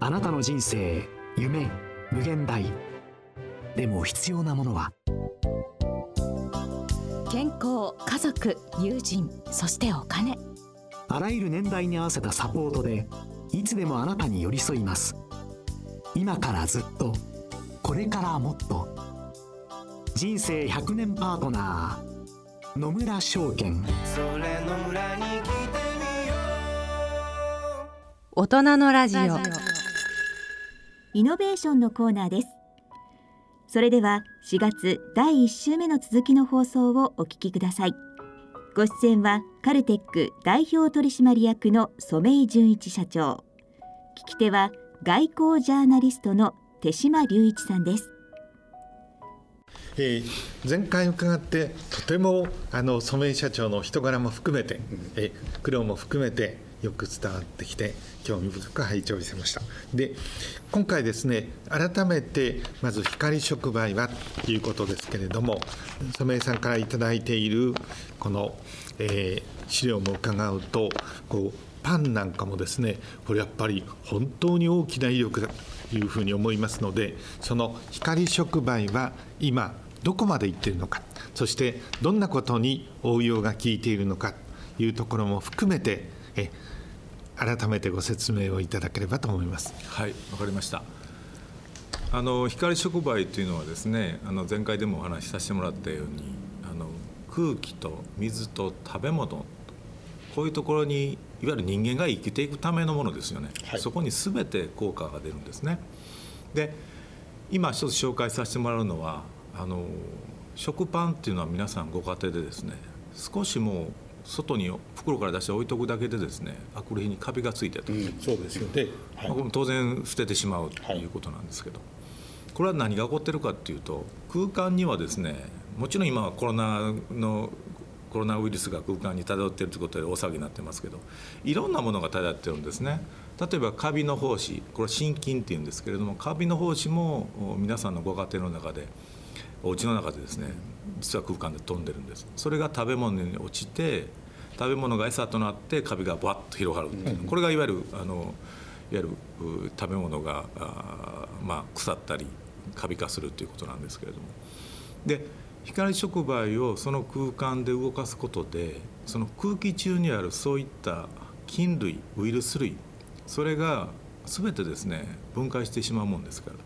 あなたの人生夢無限大。でも必要なものは？健康家族友人そしてお金。あらゆる年代に合わせたサポートでいつでもあなたに寄り添います。今からずっとこれからもっと。人生100年パートナー野村証券それ野村に来てみよう。大人のラジオイノベーションのコーナーです。それでは4月第1週目の続きの放送をお聞きください。ご出演はカルテック代表取締役の染井純一社長。聞き手は外交ジャーナリストの手島隆一さんです。えー、前回伺ってとてもあの染井社長の人柄も含めて、えー、苦労も含めてよく伝わってきて興味深く拝聴しました。で今回ですね改めてまず光触媒はということですけれども染井さんから頂いているこの、えー、資料も伺うとこうパンなんかもですねこれやっぱり本当に大きな威力だというふうに思いますのでその光触媒は今どこまでいっているのかそしてどんなことに応用が効いているのかというところも含めてえ改めてご説明をいただければと思います。はいわかりました。あの光触媒というのはですねあの前回でもお話しさせてもらったようにあの空気と水と食べ物こういうところにいわゆる人間が生きていくためのものですよね、はい、そこに全て効果が出るんですね。で今一つ紹介させてもらうのはあの食パンっていうのは皆さんご家庭でですね少しもう外に袋から出して置いとくだけでですねあくる日にカビがついてと、うん、そうですよね、はい、まあ、当然捨ててしまうということなんですけど、はい、これは何が起こってるかっていうと空間にはですねもちろん今はコロナのコロナウイルスが空間に漂っているということで大騒ぎになってますけどいろんなものが漂ってるんですね。例えばカビの胞子これは心筋っていうんですけれどもカビの胞子も皆さんのご家庭の中でお家の中でですね実は空間で飛んでるんです。それが食べ物に落ちて食べ物が餌となってカビがバッと広がるっていう、これがいわゆるあのいわゆる食べ物があ、まあ、腐ったりカビ化するということなんですけれども。で光触媒をその空間で動かすことでその空気中にあるそういった菌類ウイルス類それが全てですね分解してしまうもんですから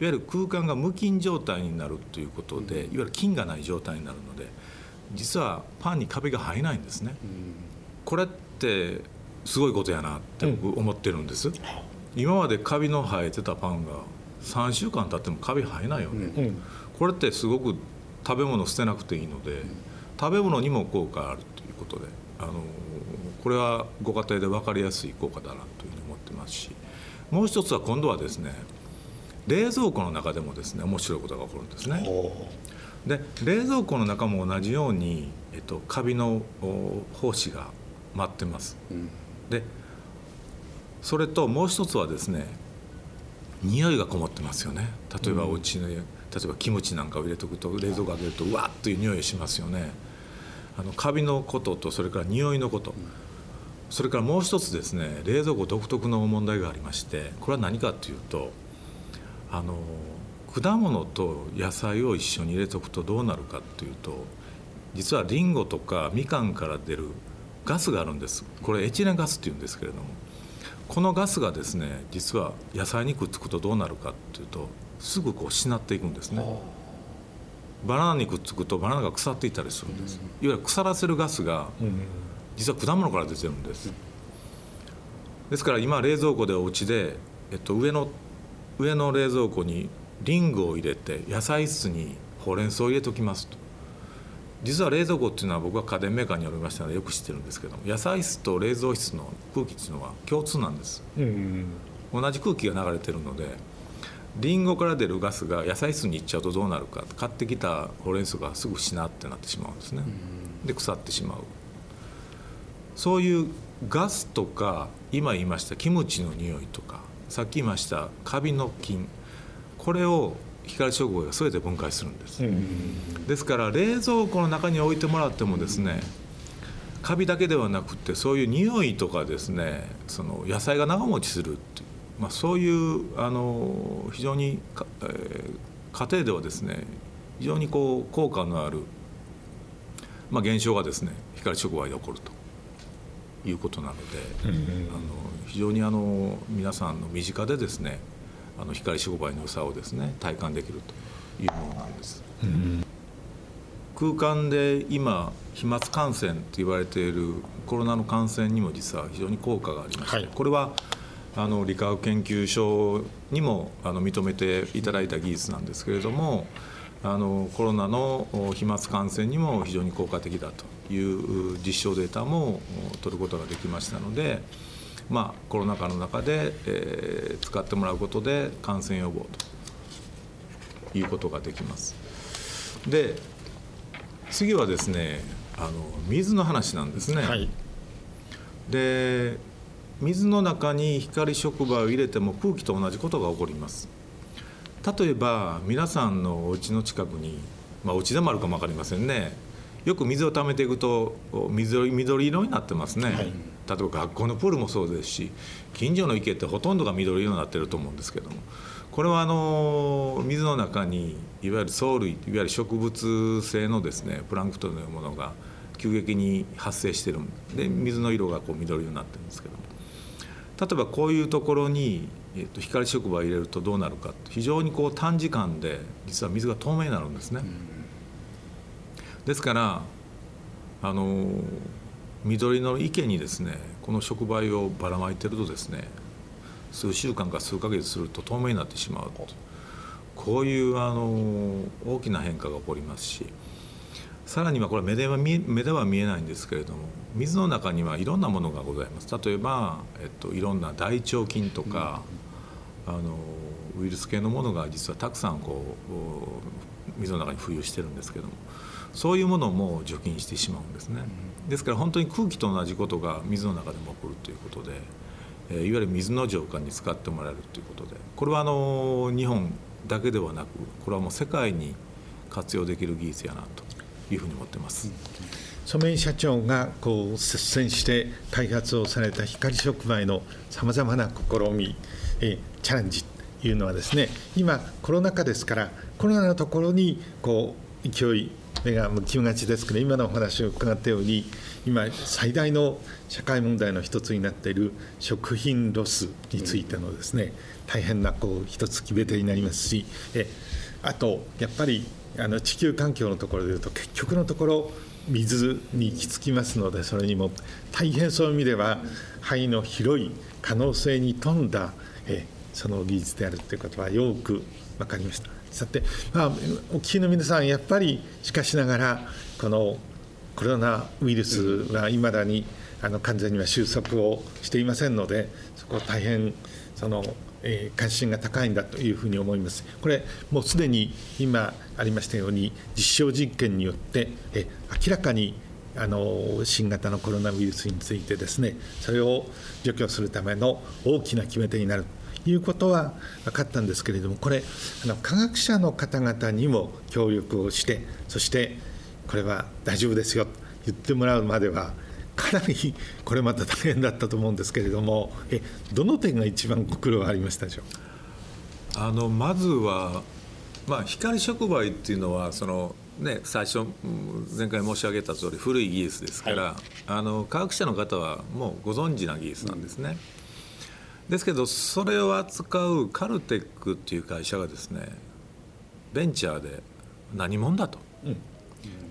いわゆる空間が無菌状態になるということでいわゆる菌がない状態になるので実はパンにカビが生えないんですね。これってすごいことやなって僕思ってるんです。今までカビの生えてたパンが3週間経ってもカビ生えないよね。これってすごく食べ物捨てなくていいので食べ物にも効果あるということであのこれはご家庭で分かりやすい効果だなというふうに思ってますしもう一つは今度はですね冷蔵庫の中でもですね面白いことが起こるんですね。で冷蔵庫の中も同じように、えっと、カビの胞子が舞ってます。うん、でそれともう一つはですね匂いがこもってますよね。例えばお家の、うん例えばキムチなんかを入れておくと冷蔵庫開けるとうわっという匂いしますよね。あのカビのこととそれから匂いのこと、それからもう一つですね冷蔵庫独特の問題がありましてこれは何かというとあの果物と野菜を一緒に入れておくとどうなるかっていうと実はリンゴとかみかんから出るガスがあるんです。これエチレンガスっていうんですけれども。このガスがですね実は野菜にくっつくとどうなるかっていうとすぐこうしなっていくんですね。バナナにくっつくとバナナが腐っていたりするんです、いわゆる腐らせるガスが実は果物から出てるんです。ですから今冷蔵庫でお家で、えっと、上の上の冷蔵庫にリンゴを入れて野菜室にほうれん草を入れときますと。実は冷蔵庫っていうのは僕は家電メーカーによりましたのでよく知ってるんですけど野菜室と冷蔵室の空気っていうのは共通なんです、同じ空気が流れてるのでリンゴから出るガスが野菜室に行っちゃうとどうなるか買ってきたほうれん草がすぐしなってなってしまうんですね。で腐ってしまう。そういうガスとか今言いましたキムチの匂いとかさっき言いましたカビの菌。これを光触媒が全て分解するんです、ですから冷蔵庫の中に置いてもらってもですねカビだけではなくてそういう匂いとかですねその野菜が長持ちするっていう、まあ、そういうあの非常に、えー、家庭ではですね非常にこう効果のある、まあ、現象がですね光触媒で起こるということなので、あの非常にあの皆さんの身近でですねあの光触媒の良さをですね体感できるというものなんです。空間で今飛沫感染と言われているコロナの感染にも実は非常に効果がありまして、はい、これはあの理化学研究所にもあの認めていただいた技術なんですけれどもあのコロナの飛沫感染にも非常に効果的だという実証データも取ることができましたので、まあ、コロナ禍の中で、えー、使ってもらうことで感染予防ということができます。で次はですねあの水の話なんですね。はい、で水の中に光触媒を入れても空気と同じことが起こります。例えば皆さんのお家の近くに、まあ、お家でもあるかも分かりませんねよく水を溜めていくと水緑色になってますね、はい、例えば学校のプールもそうですし近所の池ってほとんどが緑色になってると思うんですけども。これはあの水の中にいわゆる藻類いわゆる植物性のですねプランクトンのようなものが急激に発生してるんで水の色がこう緑色になってるんですけども。例えばこういうところに、えー、と光触媒を入れるとどうなるか非常にこう短時間で実は水が透明になるんですね。ですからあの緑の池にですねこの触媒をばらまいてるとですね数週間か数ヶ月すると透明になってしまうこういうあの大きな変化が起こりますしさらにはこれ目では見目では見えないんですけれども水の中にはいろんなものがございます。例えば、えっと、いろんな大腸菌とか、あのウイルス系のものが実はたくさんこう水の中に浮遊してるんですけどもそういうものも除菌してしまうんですねですから本当に空気と同じことが水の中でも起こるということで、えいわゆる水の浄化に使ってもらえるということでこれはあの日本だけではなくこれはもう世界に活用できる技術やなというふうに思ってます。染井社長がこう率先して開発をされた光触媒のさまざまな試み、えチャレンジというのはですね今コロナ禍ですからコロナのところにこう勢い目が向きがちですけど今のお話を伺ったように今最大の社会問題の一つになっている食品ロスについてのですね大変なこう一つ決め手になりますしえあとやっぱりあの地球環境のところでいうと結局のところ水に行き着きますのでそれにも大変そういう意味では範囲の広い可能性に富んだえその技術であるということはよく分かりました。さて、まあ、お聞きの皆さんやっぱりしかしながらこのコロナウイルスはいまだにあの完全には収束をしていませんのでそこ大変そのえー、関心が高いんだというふうに思います。これもうすでに今ありましたように実証実験によってえ明らかにあの新型のコロナウイルスについてですねそれを除去するための大きな決め手になるいうことは分かったんですけれどもこれあの科学者の方々にも協力をしてそしてこれは大丈夫ですよと言ってもらうまではかなりこれまた大変だったと思うんですけれどもえどの点が一番ご苦労ありましたでしょう？あのまずは、まあ、光触媒っていうのはその、ね、最初前回申し上げた通り古い技術ですから、はい、あの科学者の方はもうご存知な技術なんですね。うん、ですけどそれを扱うカルテックっていう会社がですねベンチャーで何者だと、うん、ま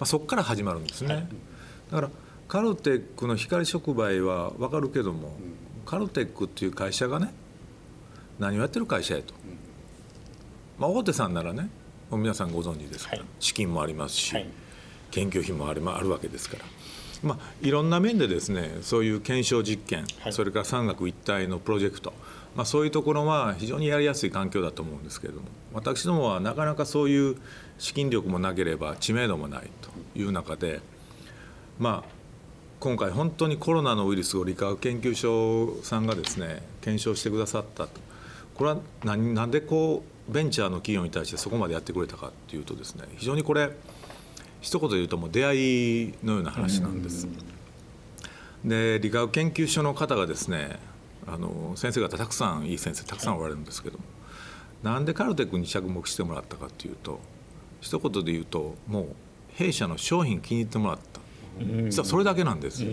あ、そこから始まるんですね。はい、だからカルテックの光触媒は分かるけども、カルテックっていう会社がね何をやってる会社やと、まあ、大手さんならねもう皆さんご存知ですから、はい、資金もありますし、はい、研究費もあるわけですから。まあ、いろんな面でですねそういう検証実験、はい、それから産学一体のプロジェクト、まあ、そういうところは非常にやりやすい環境だと思うんですけれども私どもはなかなかそういう資金力もなければ知名度もないという中で、まあ、今回本当にコロナのウイルスを理化学研究所さんがですね検証してくださったと。これは何でこうベンチャーの企業に対してそこまでやってくれたかっていうとですね非常にこれ一言で言うともう出会いのような話なんです。で理化学研究所の方がですねあの先生方たくさんいい先生たくさんおられるんですけども、なんでカルテックに着目してもらったかっていうと一言で言うともう弊社の商品気に入ってもらった。実はそれだけなんですよ。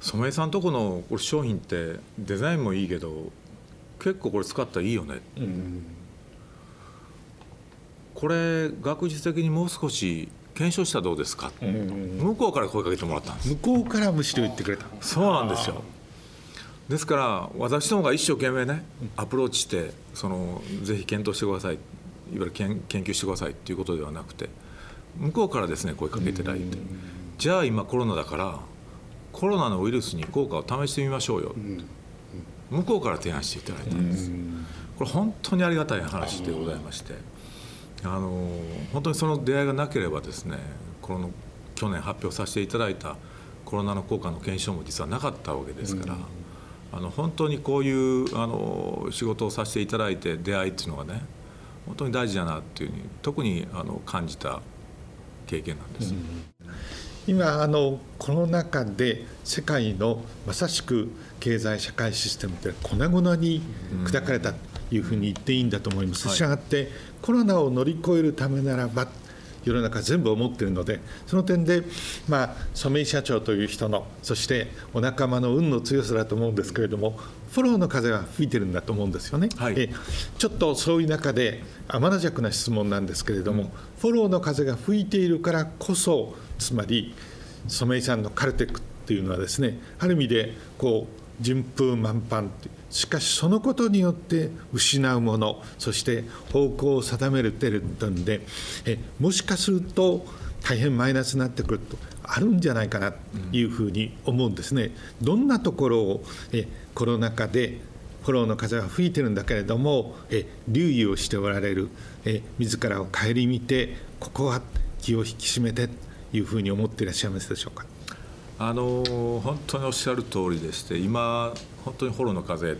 染井さんとこのこれ商品ってデザインもいいけど結構これ使ったらいいよね、これ学術的にもう少し検証したらどうですか、向こうから声かけてもらったんです。向こうからむしろ言ってくれた。そうなんですよ。ですから私どもが一生懸命ねアプローチしてそのぜひ検討してください。いわゆる研研究してくださいっていうことではなくて向こうからですね声かけていただいて。じゃあ今コロナだからコロナのウイルスに効果を試してみましょうよ。向こうから提案していただいたんです。これ本当にありがたい話でございましてあの本当にその出会いがなければですねこの去年発表させていただいたコロナの効果の検証も実はなかったわけですから。あの本当にこういうあの仕事をさせていただいて出会いっていうのがね本当に大事だなっていうふうに特にあの感じた経験なんです。うん、今あのコロナ禍で世界のまさしく経済社会システムって粉々に砕かれたというふうに言っていいんだと思います。したがってコロナを乗り越えるためならば世の中全部思っているのでその点で、まあ、染井社長という人のそしてお仲間の運の強さだと思うんですけれどもフォローの風は吹いてるんだと思うんですよね。はい、えちょっとそういう中で天の弱な質問なんですけれども、うん、フォローの風が吹いているからこそつまり染井さんのカルテックっていうのはですねある意味でこう順風満帆しかしそのことによって失うものそして方向を定めるてるんでえもしかすると大変マイナスになってくるとあるんじゃないかなというふうに思うんですね。どんなところをえコロナ禍でフォローの風は吹いてるんだけれどもえ留意をしておられるえ自らを顧みてここは気を引き締めてというふうに思っていらっしゃいますでしょうか？あの本当におっしゃる通りでして今本当にフォロの風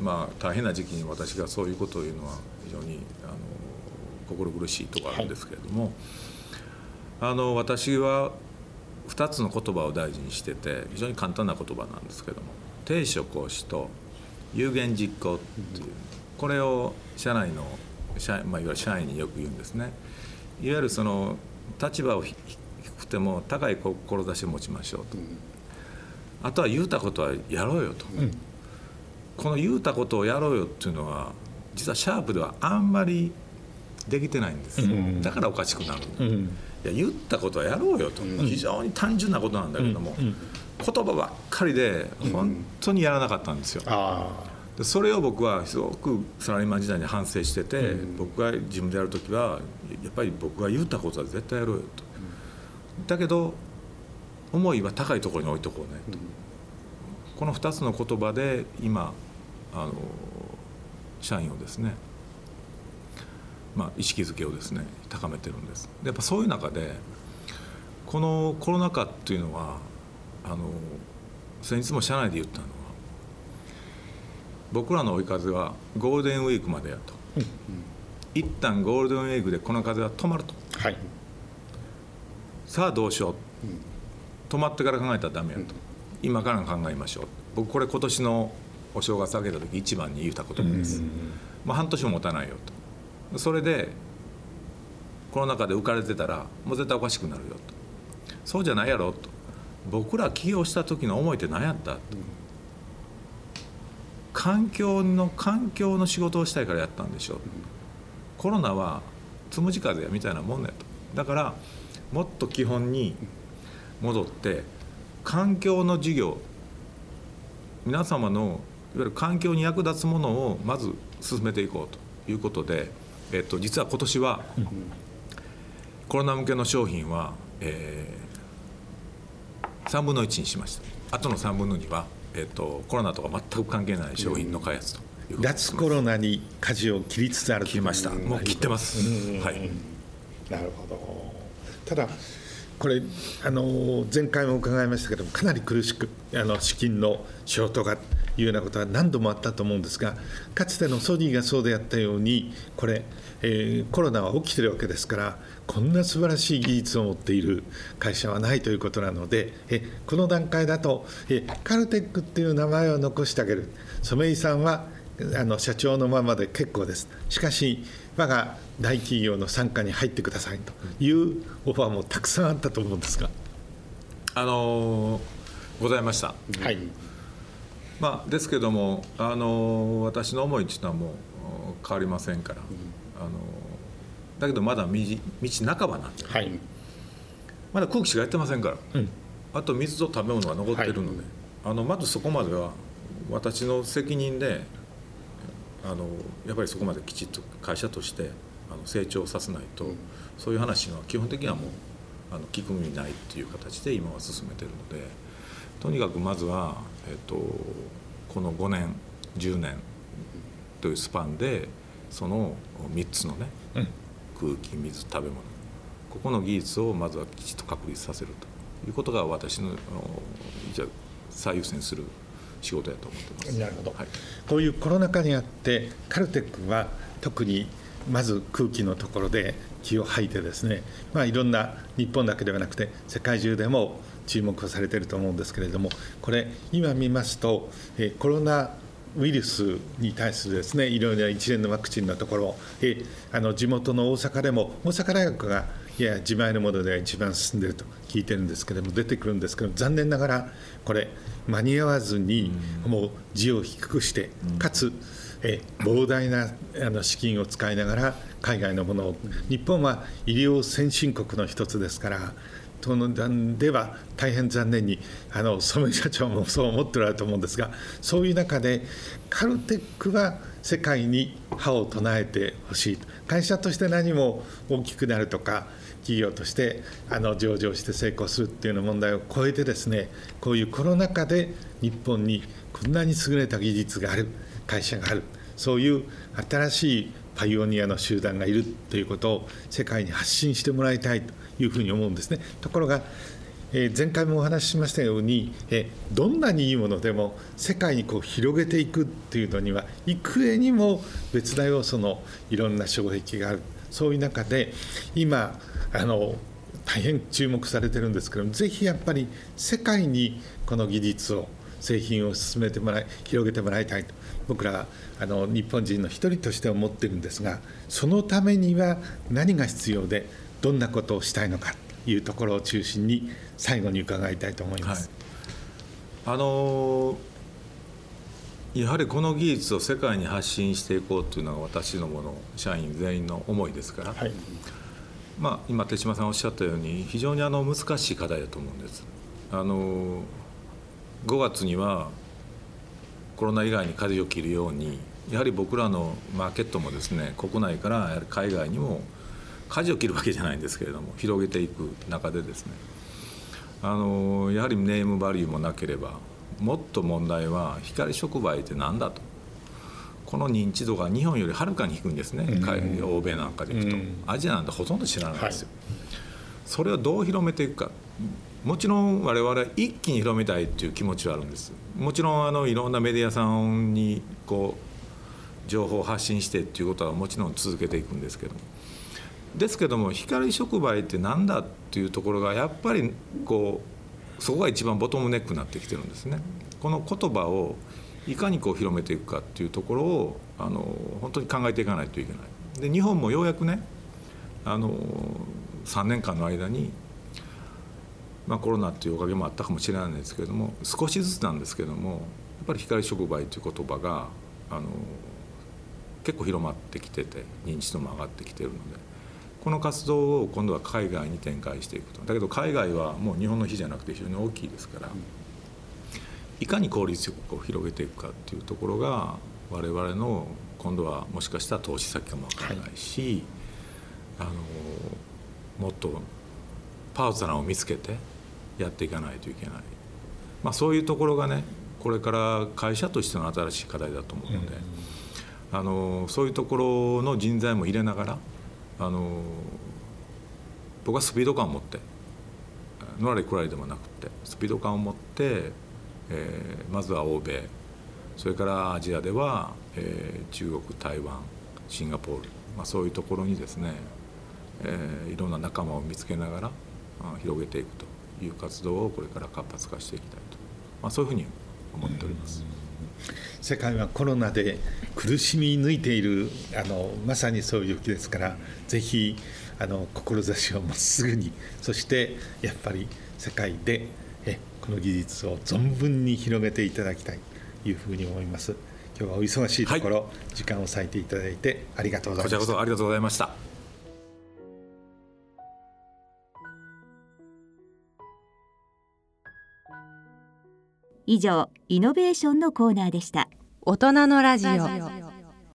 まあ大変な時期に私がそういうことを言うのは非常にあの心苦しいところあるんですけれども、はい、あの私は2つの言葉を大事にしてて非常に簡単な言葉なんですけども低所行使と有言実行っていうこれを社内の社,、まあ、いわゆる社員によく言うんですね。いわゆるその立場を低くても高い志を持ちましょうと、あとは言うたことはやろうよと、うん、この言うたことをやろうよっていうのは実はシャープではあんまりできてないんです、うん、だからおかしくなる、うん、いや言ったことはやろうよと、非常に単純なことなんだけども、言葉ばっかりで本当にやらなかったんですよ、でそれを僕はすごくサラリーマン時代に反省してて、僕が自分でやる時はやっぱり僕が言ったことは絶対やろうよと。だけど思いは高いところに置いとこうね。と、この2つの言葉で今あの社員をですねまあ、意識づけをですね高めてるんです。でやっぱそういう中でこのコロナ禍っていうのはあの先日も社内で言ったのは僕らの追い風はゴールデンウィークまでやと、うん、一旦ゴールデンウィークでこの風は止まると、はい、さあどうしよう、止まってから考えたらダメやと、今から考えましょう。僕これ今年のお正月あげた時一番に言ったことです、まあ、半年も持たないよと。それでこの中で浮かれてたらもう絶対おかしくなるよと。そうじゃないやろと。僕ら起業した時の思いって何やったと、環境の環境の仕事をしたいからやったんでしょう、コロナはつむじ風やみたいなもんだよと。だからもっと基本に戻って環境の事業皆様のいわゆる環境に役立つものをまず進めていこうということで、えっと、実は今年はコロナ向けの商品は、えー、3分の1にしました。あとの3分の2は、ええっと、コロナとか全く関係ない商品の開発と脱コロナに舵を切りつつある切りました。もう切ってます、はい。なるほど。ただこれあの前回も伺いましたけどもかなり苦しくあの資金のショートがというようなことは何度もあったと思うんですがかつてのソニーがそうであったようにこれ、えーコロナは起きてるわけですからこんな素晴らしい技術を持っている会社はないということなのでえこの段階だとえカルテックっていう名前を残してあげる。染井さんはあの社長のままで結構です。しかし我が大企業の傘下に入ってくださいというオファーもたくさんあったと思うんですが。あのーございました。はい。まあ、ですけども、あの私の思いっていうのはもう変わりませんから、あのだけどまだ道道半ばなんで。はい。まだ空気しかやってませんから、うん。あと水と食べ物が残ってるので、あのまずそこまでは私の責任であのやっぱりそこまできちっと会社としてあの成長させないと、そういう話は基本的にはもうあの聞く耳ないっていう形で今は進めてるのでとにかくまずは、えっと、この5年10年というスパンでその3つのね、うん。空気水食べ物ここの技術をまずはきちっと確立させるということが私のじゃあ最優先する仕事やと思ってます。なるほどはいこういうコロナ禍にあってカルテックは特にまず空気のところで気を吐いてですね、まあ、いろんな日本だけではなくて世界中でも注目をされていると思うんですけれどもこれ今見ますと、えーコロナウイルスに対するですねいろいろな一連のワクチンのところ、えーあの地元の大阪でも大阪大学がいや自前のものでは一番進んでいると聞いてるんですけども出てくるんですけど残念ながらこれ間に合わずにもう字を低くしてかつえ膨大なあの資金を使いながら海外のものを日本は医療先進国の一つですからとの段では大変残念にあの染井社長もそう思っておられると思うんですがそういう中でカルテックは世界に歯を唱えてほしい会社として何も大きくなるとか企業としてあの上場して成功するっていうような問題を超えてですねこういうコロナ禍で日本にこんなに優れた技術がある会社があるそういう新しいパイオニアの集団がいるということを世界に発信してもらいたいというふうに思うんですね。ところがえ前回もお話ししましたように、えどんなにいいものでも世界にこう広げていくっていうのには幾重にも別な要素のいろんな障壁があるそういう中で今あの大変注目されてるんですけどもぜひやっぱり世界にこの技術を製品を進めてもらい広げてもらいたいと僕らはあの日本人の一人として思ってるんですがそのためには何が必要でどんなことをしたいのかというところを中心に最後に伺いたいと思います。あのやはりこの技術を世界に発信していこうというのが私どもの社員全員の思いですから、はいまあ、今手島さんおっしゃったように非常にあの難しい課題だと思うんです。あの5月にはコロナ以外に舵を切るようにやはり僕らのマーケットもですね国内から海外にも舵を切るわけじゃないんですけれども広げていく中でですねあのやはりネームバリューもなければもっと問題は光触媒って何だとこの認知度が日本よりはるかに低いんですね、海欧米なんかでいくと、うん。アジアなんてほとんど知らないんですよ、それをどう広めていくか。もちろん我々一気に広めたいっていう気持ちはあるんです。もちろんあのいろんなメディアさんにこう情報を発信してっていうことはもちろん続けていくんですけど。ですけども光触媒って何だっていうところがやっぱりこうそこが一番ボトムネックになってきてるんですね。この言葉をいかにこう広めていくかっていうところをあの本当に考えていかないといけない。で日本もようやくねあの3年間の間に、まあ、コロナっていうおかげもあったかもしれないんですけれども少しずつなんですけどもやっぱり光触媒という言葉があの結構広まってきてて認知度も上がってきてるのでこの活動を今度は海外に展開していくとだけど海外はもう日本の比じゃなくて非常に大きいですからいかに効率よくこう広げていくかっていうところが我々の今度はもしかしたら投資先かもわからないし、あのもっとパートナーを見つけてやっていかないといけない、まあ、そういうところがねこれから会社としての新しい課題だと思うので、あのそういうところの人材も入れながらあの僕はスピード感を持ってのらりくらりでもなくてスピード感を持って、えー、まずは欧米それからアジアでは、えー、中国台湾シンガポール、まあ、そういうところにですね、えー、いろんな仲間を見つけながら広げていくという活動をこれから活発化していきたいと、まあ、そういうふうに思っております。世界はコロナで苦しみ抜いているあのまさにそういう時ですからぜひあの志をまっすぐにそしてやっぱり世界でこの技術を存分に広げていただきたいというふうに思います。今日はお忙しいところ、はい、時間を割いていただいてありがとうございました。こちらこそありがとうございました。以上イノベーションのコーナーでした。大人のラジオ